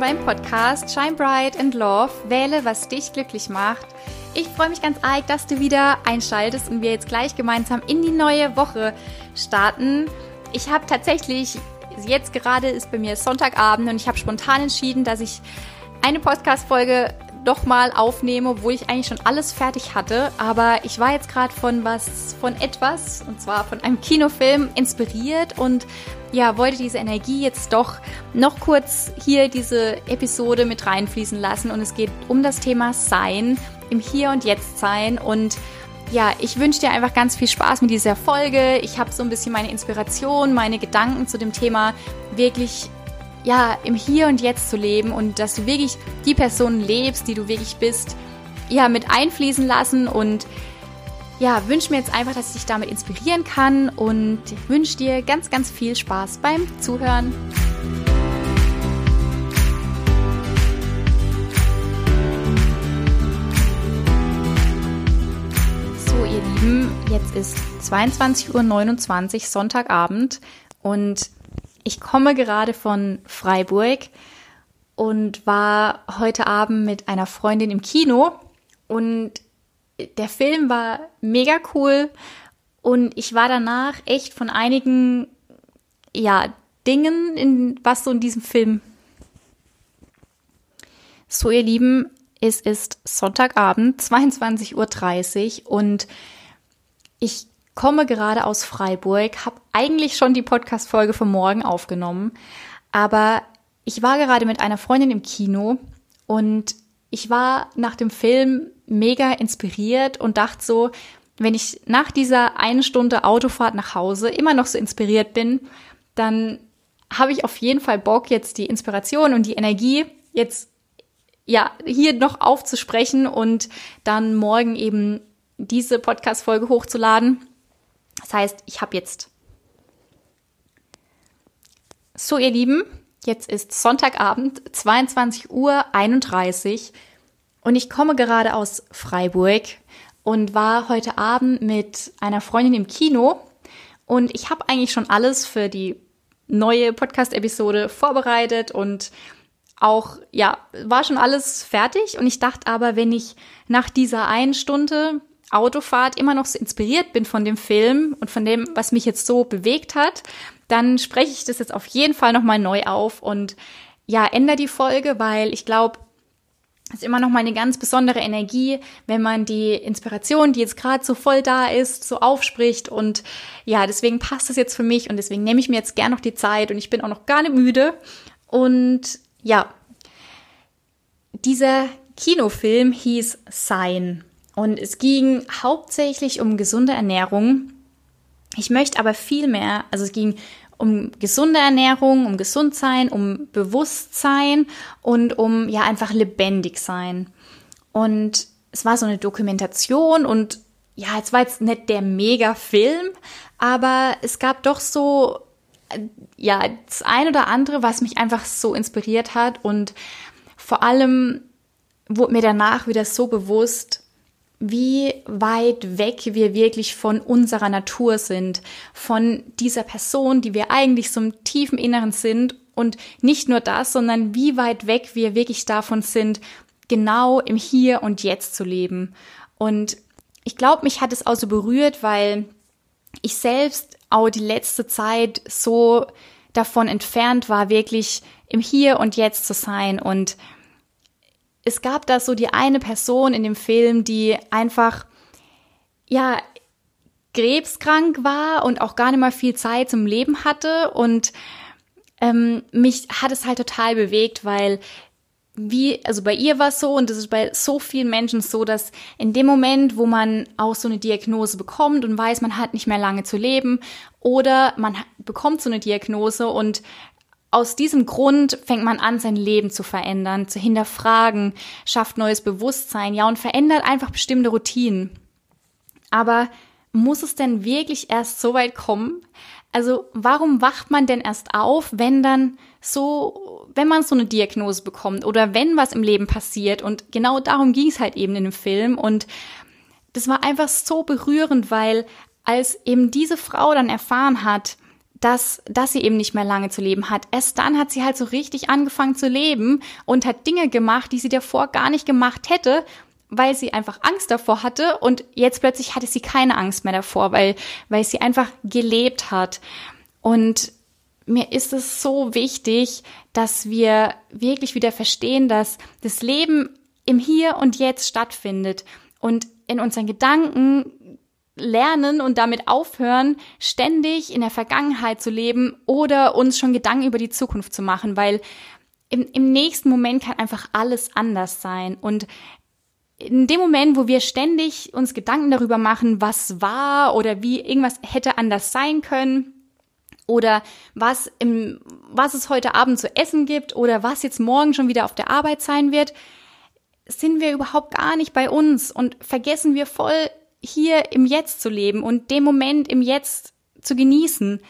willkommen beim Podcast Shine Bright and Love. Wähle, was dich glücklich macht. Ich freue mich ganz arg, dass du wieder einschaltest und wir jetzt gleich gemeinsam in die neue Woche starten. Ich habe tatsächlich, jetzt gerade ist bei mir Sonntagabend und ich habe spontan entschieden, dass ich eine Podcast-Folge doch mal aufnehme, obwohl ich eigentlich schon alles fertig hatte. Aber ich war jetzt gerade von was, von etwas, und zwar von einem Kinofilm inspiriert und ja, wollte diese Energie jetzt doch noch kurz hier diese Episode mit reinfließen lassen. Und es geht um das Thema Sein, im Hier und Jetzt sein. Und ja, ich wünsche dir einfach ganz viel Spaß mit dieser Folge. Ich habe so ein bisschen meine Inspiration, meine Gedanken zu dem Thema wirklich ja, im Hier und Jetzt zu leben und dass du wirklich die Person lebst, die du wirklich bist, ja, mit einfließen lassen und ja, wünsche mir jetzt einfach, dass ich dich damit inspirieren kann und wünsche dir ganz, ganz viel Spaß beim Zuhören. So, ihr Lieben, jetzt ist 22.29 Uhr Sonntagabend und ich komme gerade von Freiburg und war heute Abend mit einer Freundin im Kino und der Film war mega cool und ich war danach echt von einigen ja Dingen, in, was so in diesem Film. So ihr Lieben, es ist Sonntagabend, 22.30 Uhr und ich komme gerade aus Freiburg, habe eigentlich schon die Podcast-Folge von morgen aufgenommen, aber ich war gerade mit einer Freundin im Kino und ich war nach dem Film mega inspiriert und dachte so, wenn ich nach dieser einen Stunde Autofahrt nach Hause immer noch so inspiriert bin, dann habe ich auf jeden Fall Bock, jetzt die Inspiration und die Energie jetzt ja hier noch aufzusprechen und dann morgen eben diese Podcast-Folge hochzuladen. Das heißt, ich habe jetzt. So, ihr Lieben, jetzt ist Sonntagabend, 22 Uhr 31 und ich komme gerade aus Freiburg und war heute Abend mit einer Freundin im Kino und ich habe eigentlich schon alles für die neue Podcast-Episode vorbereitet und auch, ja, war schon alles fertig und ich dachte aber, wenn ich nach dieser einen Stunde Autofahrt immer noch so inspiriert bin von dem Film und von dem, was mich jetzt so bewegt hat, dann spreche ich das jetzt auf jeden Fall nochmal neu auf und ja, ändere die Folge, weil ich glaube, es ist immer noch mal eine ganz besondere Energie, wenn man die Inspiration, die jetzt gerade so voll da ist, so aufspricht und ja, deswegen passt das jetzt für mich und deswegen nehme ich mir jetzt gern noch die Zeit und ich bin auch noch gar nicht müde und ja, dieser Kinofilm hieß Sein und es ging hauptsächlich um gesunde Ernährung. Ich möchte aber viel mehr, also es ging um gesunde Ernährung, um Gesundsein, um Bewusstsein und um ja einfach lebendig sein. Und es war so eine Dokumentation und ja, es war jetzt nicht der Mega-Film, aber es gab doch so ja das ein oder andere, was mich einfach so inspiriert hat und vor allem wurde mir danach wieder so bewusst, wie weit weg wir wirklich von unserer Natur sind, von dieser Person, die wir eigentlich so im tiefen Inneren sind und nicht nur das, sondern wie weit weg wir wirklich davon sind, genau im Hier und Jetzt zu leben. Und ich glaube, mich hat es auch so berührt, weil ich selbst auch die letzte Zeit so davon entfernt war, wirklich im Hier und Jetzt zu sein und es gab da so die eine Person in dem Film, die einfach, ja, krebskrank war und auch gar nicht mal viel Zeit zum Leben hatte. Und ähm, mich hat es halt total bewegt, weil wie, also bei ihr war es so und das ist bei so vielen Menschen so, dass in dem Moment, wo man auch so eine Diagnose bekommt und weiß, man hat nicht mehr lange zu leben oder man bekommt so eine Diagnose und aus diesem Grund fängt man an, sein Leben zu verändern, zu hinterfragen, schafft neues Bewusstsein, ja, und verändert einfach bestimmte Routinen. Aber muss es denn wirklich erst so weit kommen? Also, warum wacht man denn erst auf, wenn dann so, wenn man so eine Diagnose bekommt oder wenn was im Leben passiert? Und genau darum ging es halt eben in dem Film. Und das war einfach so berührend, weil als eben diese Frau dann erfahren hat, dass, dass sie eben nicht mehr lange zu leben hat. Erst dann hat sie halt so richtig angefangen zu leben und hat Dinge gemacht, die sie davor gar nicht gemacht hätte, weil sie einfach Angst davor hatte und jetzt plötzlich hatte sie keine Angst mehr davor, weil, weil sie einfach gelebt hat. Und mir ist es so wichtig, dass wir wirklich wieder verstehen, dass das Leben im Hier und Jetzt stattfindet und in unseren Gedanken lernen und damit aufhören, ständig in der Vergangenheit zu leben oder uns schon Gedanken über die Zukunft zu machen, weil im, im nächsten Moment kann einfach alles anders sein. Und in dem Moment, wo wir ständig uns Gedanken darüber machen, was war oder wie irgendwas hätte anders sein können, oder was im, was es heute Abend zu essen gibt oder was jetzt morgen schon wieder auf der Arbeit sein wird, sind wir überhaupt gar nicht bei uns und vergessen wir voll hier im Jetzt zu leben und dem Moment im Jetzt zu genießen.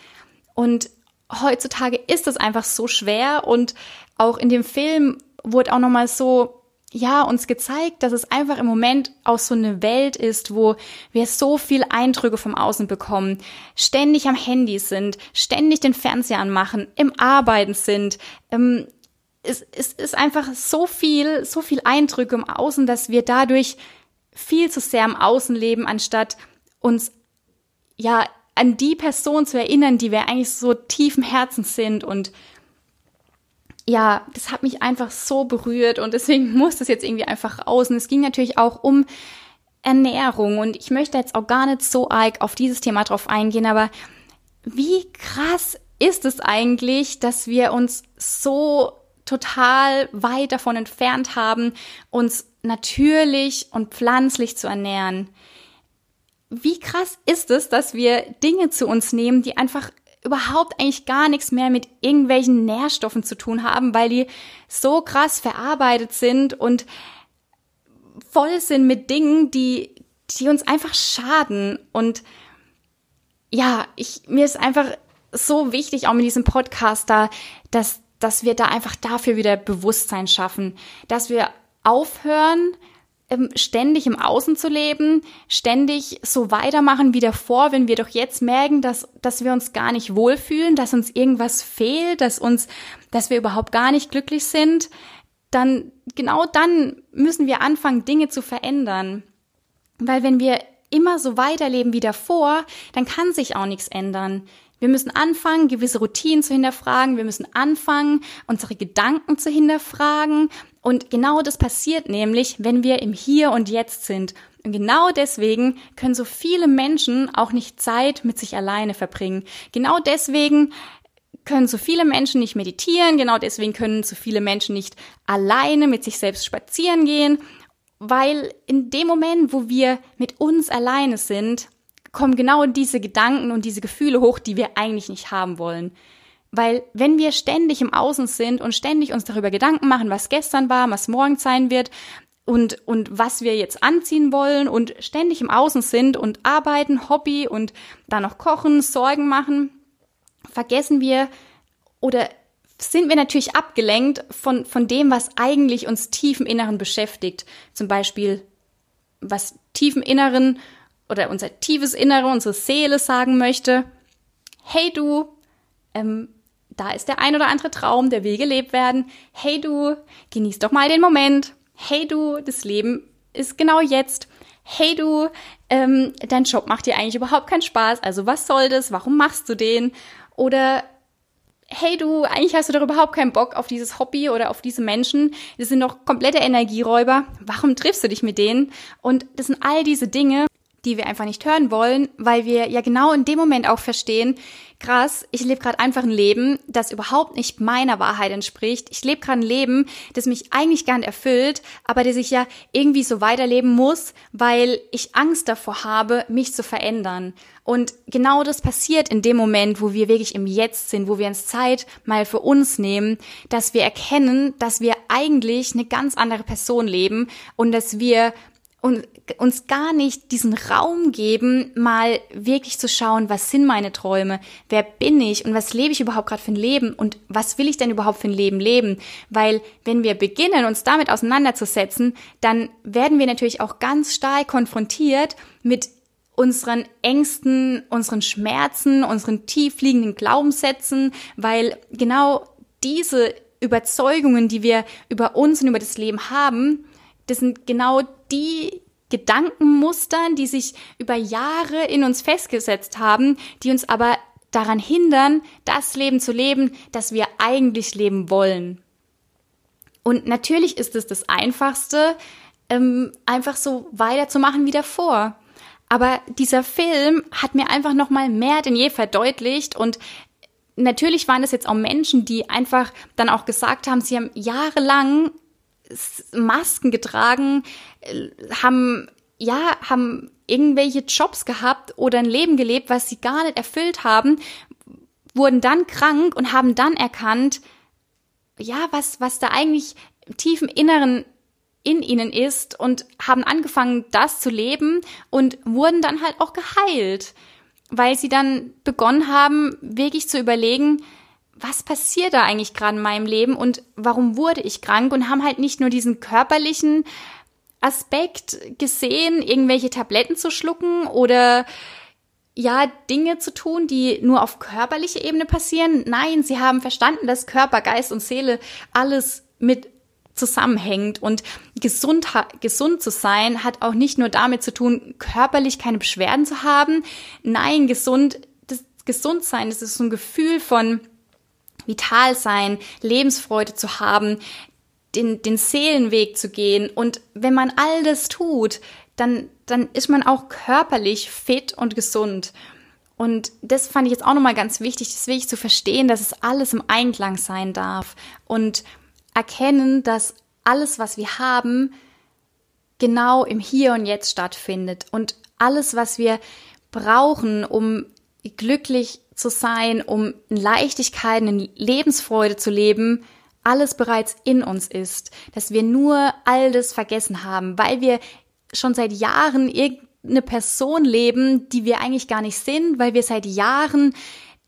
Und heutzutage ist es einfach so schwer und auch in dem Film wurde auch nochmal so ja, uns gezeigt, dass es einfach im Moment auch so eine Welt ist, wo wir so viel Eindrücke vom Außen bekommen, ständig am Handy sind, ständig den Fernseher anmachen, im Arbeiten sind. Ähm, es, es ist einfach so viel, so viel Eindrücke im Außen, dass wir dadurch viel zu sehr im Außen leben, anstatt uns ja an die Person zu erinnern, die wir eigentlich so tiefen Herzens sind und ja, das hat mich einfach so berührt und deswegen muss das jetzt irgendwie einfach raus. Und es ging natürlich auch um Ernährung und ich möchte jetzt auch gar nicht so arg auf dieses Thema drauf eingehen, aber wie krass ist es eigentlich, dass wir uns so total weit davon entfernt haben, uns natürlich und pflanzlich zu ernähren. Wie krass ist es, dass wir Dinge zu uns nehmen, die einfach überhaupt eigentlich gar nichts mehr mit irgendwelchen Nährstoffen zu tun haben, weil die so krass verarbeitet sind und voll sind mit Dingen, die, die uns einfach schaden. Und ja, ich, mir ist einfach so wichtig, auch mit diesem Podcast da, dass, dass wir da einfach dafür wieder Bewusstsein schaffen, dass wir aufhören, ständig im Außen zu leben, ständig so weitermachen wie davor, wenn wir doch jetzt merken, dass, dass wir uns gar nicht wohlfühlen, dass uns irgendwas fehlt, dass uns, dass wir überhaupt gar nicht glücklich sind, dann, genau dann müssen wir anfangen, Dinge zu verändern. Weil wenn wir immer so weiterleben wie davor, dann kann sich auch nichts ändern. Wir müssen anfangen, gewisse Routinen zu hinterfragen. Wir müssen anfangen, unsere Gedanken zu hinterfragen. Und genau das passiert nämlich, wenn wir im Hier und Jetzt sind. Und genau deswegen können so viele Menschen auch nicht Zeit mit sich alleine verbringen. Genau deswegen können so viele Menschen nicht meditieren. Genau deswegen können so viele Menschen nicht alleine mit sich selbst spazieren gehen. Weil in dem Moment, wo wir mit uns alleine sind, kommen genau diese Gedanken und diese Gefühle hoch, die wir eigentlich nicht haben wollen. Weil wenn wir ständig im Außen sind und ständig uns darüber Gedanken machen, was gestern war, was morgen sein wird und, und was wir jetzt anziehen wollen und ständig im Außen sind und arbeiten, Hobby und dann noch kochen, Sorgen machen, vergessen wir oder sind wir natürlich abgelenkt von, von dem, was eigentlich uns tief im Inneren beschäftigt. Zum Beispiel, was tief im Inneren oder unser tiefes Innere, unsere Seele sagen möchte, hey du, ähm, da ist der ein oder andere Traum, der will gelebt werden. Hey du, genieß doch mal den Moment. Hey du, das Leben ist genau jetzt. Hey du, ähm, dein Job macht dir eigentlich überhaupt keinen Spaß. Also was soll das? Warum machst du den? Oder hey du, eigentlich hast du doch überhaupt keinen Bock auf dieses Hobby oder auf diese Menschen. Das sind doch komplette Energieräuber. Warum triffst du dich mit denen? Und das sind all diese Dinge, die wir einfach nicht hören wollen, weil wir ja genau in dem Moment auch verstehen, krass, ich lebe gerade einfach ein Leben, das überhaupt nicht meiner Wahrheit entspricht. Ich lebe gerade ein Leben, das mich eigentlich gar nicht erfüllt, aber das ich ja irgendwie so weiterleben muss, weil ich Angst davor habe, mich zu verändern. Und genau das passiert in dem Moment, wo wir wirklich im Jetzt sind, wo wir uns Zeit mal für uns nehmen, dass wir erkennen, dass wir eigentlich eine ganz andere Person leben und dass wir und uns gar nicht diesen Raum geben, mal wirklich zu schauen, was sind meine Träume, wer bin ich und was lebe ich überhaupt gerade für ein Leben und was will ich denn überhaupt für ein Leben leben? Weil wenn wir beginnen, uns damit auseinanderzusetzen, dann werden wir natürlich auch ganz stark konfrontiert mit unseren Ängsten, unseren Schmerzen, unseren tief liegenden Glaubenssätzen, weil genau diese Überzeugungen, die wir über uns und über das Leben haben, das sind genau die Gedankenmustern, die sich über Jahre in uns festgesetzt haben, die uns aber daran hindern, das Leben zu leben, das wir eigentlich leben wollen. Und natürlich ist es das Einfachste, ähm, einfach so weiterzumachen wie davor. Aber dieser Film hat mir einfach noch mal mehr denn je verdeutlicht und natürlich waren es jetzt auch Menschen, die einfach dann auch gesagt haben, sie haben jahrelang Masken getragen, äh, haben ja, haben irgendwelche Jobs gehabt oder ein Leben gelebt, was sie gar nicht erfüllt haben, wurden dann krank und haben dann erkannt, ja, was, was da eigentlich tief im Inneren in ihnen ist und haben angefangen, das zu leben und wurden dann halt auch geheilt, weil sie dann begonnen haben, wirklich zu überlegen, was passiert da eigentlich gerade in meinem Leben und warum wurde ich krank und haben halt nicht nur diesen körperlichen Aspekt gesehen, irgendwelche Tabletten zu schlucken oder ja, Dinge zu tun, die nur auf körperlicher Ebene passieren. Nein, sie haben verstanden, dass Körper, Geist und Seele alles mit zusammenhängt und gesund, gesund zu sein hat auch nicht nur damit zu tun, körperlich keine Beschwerden zu haben. Nein, gesund, das Gesundsein, das ist so ein Gefühl von vital sein, Lebensfreude zu haben, den, den Seelenweg zu gehen. Und wenn man all das tut, dann, dann ist man auch körperlich fit und gesund. Und das fand ich jetzt auch nochmal ganz wichtig, das wirklich zu verstehen, dass es alles im Einklang sein darf. Und erkennen, dass alles, was wir haben, genau im Hier und Jetzt stattfindet. Und alles, was wir brauchen, um glücklich zu sein, um in Leichtigkeit, in Lebensfreude zu leben, alles bereits in uns ist, dass wir nur all das vergessen haben, weil wir schon seit Jahren irgendeine Person leben, die wir eigentlich gar nicht sind, weil wir seit Jahren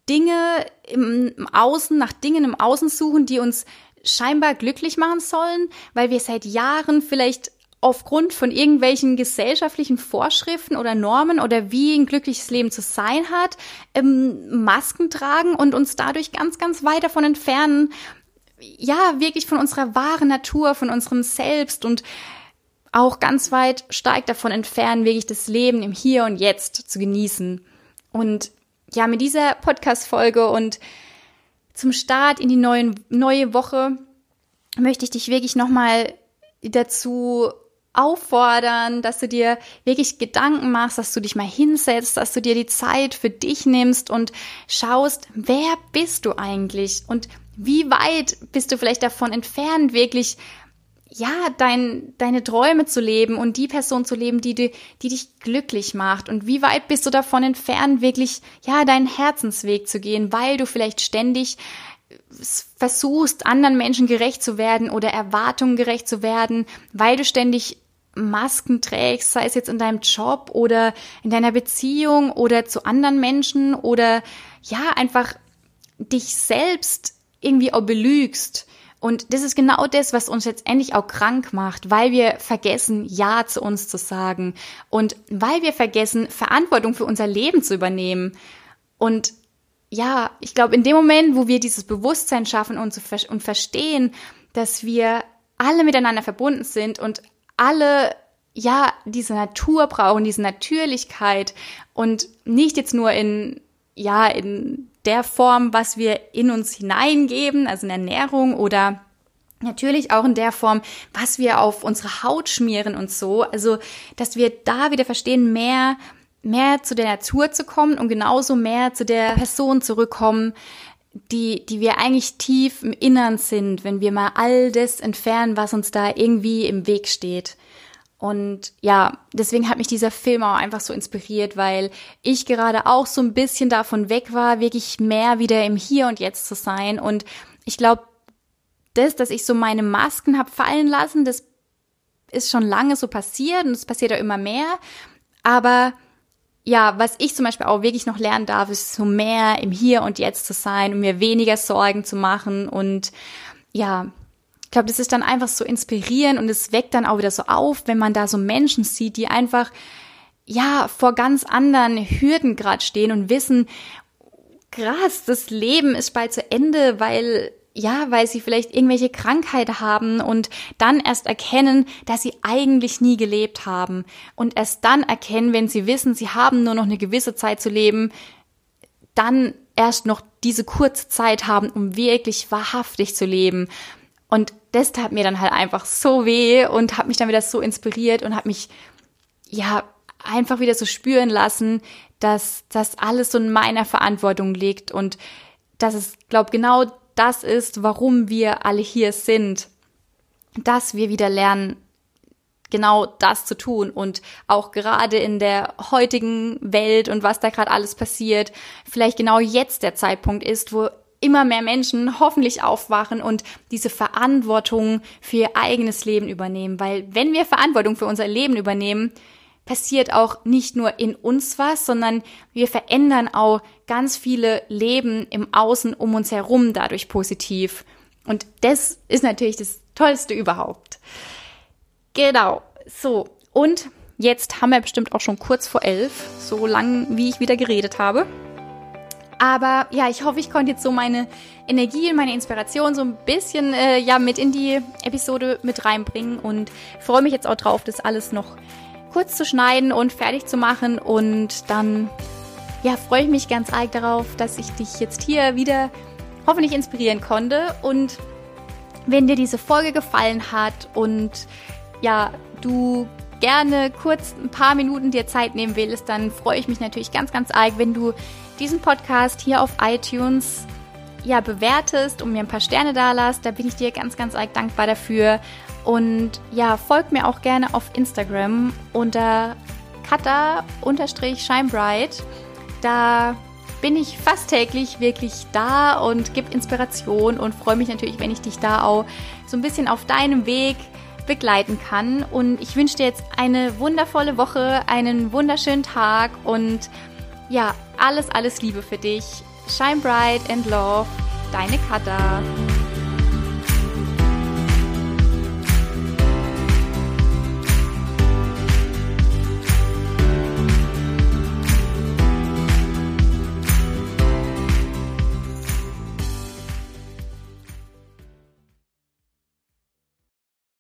Dinge im Außen, nach Dingen im Außen suchen, die uns scheinbar glücklich machen sollen, weil wir seit Jahren vielleicht aufgrund von irgendwelchen gesellschaftlichen Vorschriften oder Normen oder wie ein glückliches Leben zu sein hat, ähm, Masken tragen und uns dadurch ganz, ganz weit davon entfernen, ja, wirklich von unserer wahren Natur, von unserem Selbst und auch ganz weit stark davon entfernen, wirklich das Leben im Hier und Jetzt zu genießen. Und ja, mit dieser Podcast-Folge und zum Start in die neuen, neue Woche möchte ich dich wirklich nochmal dazu auffordern, dass du dir wirklich Gedanken machst, dass du dich mal hinsetzt, dass du dir die Zeit für dich nimmst und schaust, wer bist du eigentlich und wie weit bist du vielleicht davon entfernt, wirklich ja, dein, deine Träume zu leben und die Person zu leben, die, die, die dich glücklich macht. Und wie weit bist du davon entfernt, wirklich, ja, deinen Herzensweg zu gehen, weil du vielleicht ständig versuchst, anderen Menschen gerecht zu werden oder Erwartungen gerecht zu werden, weil du ständig Masken trägst, sei es jetzt in deinem Job oder in deiner Beziehung oder zu anderen Menschen oder ja, einfach dich selbst irgendwie auch belügst und das ist genau das, was uns letztendlich auch krank macht, weil wir vergessen, Ja zu uns zu sagen und weil wir vergessen, Verantwortung für unser Leben zu übernehmen. Und ja, ich glaube, in dem Moment, wo wir dieses Bewusstsein schaffen und, zu, und verstehen, dass wir alle miteinander verbunden sind und alle ja diese Natur brauchen, diese Natürlichkeit und nicht jetzt nur in ja in der Form, was wir in uns hineingeben, also in Ernährung oder Natürlich auch in der Form, was wir auf unsere Haut schmieren und so. Also, dass wir da wieder verstehen, mehr, mehr zu der Natur zu kommen und genauso mehr zu der Person zurückkommen, die, die wir eigentlich tief im Innern sind, wenn wir mal all das entfernen, was uns da irgendwie im Weg steht. Und ja, deswegen hat mich dieser Film auch einfach so inspiriert, weil ich gerade auch so ein bisschen davon weg war, wirklich mehr wieder im Hier und Jetzt zu sein. Und ich glaube, das, dass ich so meine Masken habe fallen lassen, das ist schon lange so passiert und es passiert auch immer mehr. Aber ja, was ich zum Beispiel auch wirklich noch lernen darf, ist so mehr im Hier und Jetzt zu sein und mir weniger Sorgen zu machen. Und ja, ich glaube, das ist dann einfach so inspirierend und es weckt dann auch wieder so auf, wenn man da so Menschen sieht, die einfach ja vor ganz anderen Hürden gerade stehen und wissen, krass, das Leben ist bald zu Ende, weil ja, weil sie vielleicht irgendwelche Krankheiten haben und dann erst erkennen, dass sie eigentlich nie gelebt haben und erst dann erkennen, wenn sie wissen, sie haben nur noch eine gewisse Zeit zu leben, dann erst noch diese kurze Zeit haben, um wirklich wahrhaftig zu leben. Und das tat mir dann halt einfach so weh und hat mich dann wieder so inspiriert und hat mich ja einfach wieder so spüren lassen, dass das alles so in meiner Verantwortung liegt und dass es, glaube genau das ist, warum wir alle hier sind, dass wir wieder lernen, genau das zu tun und auch gerade in der heutigen Welt und was da gerade alles passiert, vielleicht genau jetzt der Zeitpunkt ist, wo immer mehr Menschen hoffentlich aufwachen und diese Verantwortung für ihr eigenes Leben übernehmen. Weil wenn wir Verantwortung für unser Leben übernehmen, passiert auch nicht nur in uns was, sondern wir verändern auch ganz viele Leben im Außen um uns herum dadurch positiv. Und das ist natürlich das Tollste überhaupt. Genau, so. Und jetzt haben wir bestimmt auch schon kurz vor elf, so lang wie ich wieder geredet habe. Aber ja, ich hoffe, ich konnte jetzt so meine Energie und meine Inspiration so ein bisschen äh, ja mit in die Episode mit reinbringen und freue mich jetzt auch drauf, das alles noch kurz zu schneiden und fertig zu machen und dann ja, freue ich mich ganz arg darauf, dass ich dich jetzt hier wieder hoffentlich inspirieren konnte und wenn dir diese Folge gefallen hat und ja, du gerne kurz ein paar Minuten dir Zeit nehmen willst, dann freue ich mich natürlich ganz, ganz arg, wenn du diesen Podcast hier auf iTunes ja bewertest und mir ein paar Sterne da lässt. Da bin ich dir ganz, ganz arg dankbar dafür. Und ja, folgt mir auch gerne auf Instagram unter kata-shinebright. Da bin ich fast täglich wirklich da und gebe Inspiration und freue mich natürlich, wenn ich dich da auch so ein bisschen auf deinem Weg begleiten kann. Und ich wünsche dir jetzt eine wundervolle Woche, einen wunderschönen Tag und ja, alles, alles Liebe für dich. Shine bright and love, deine Katha.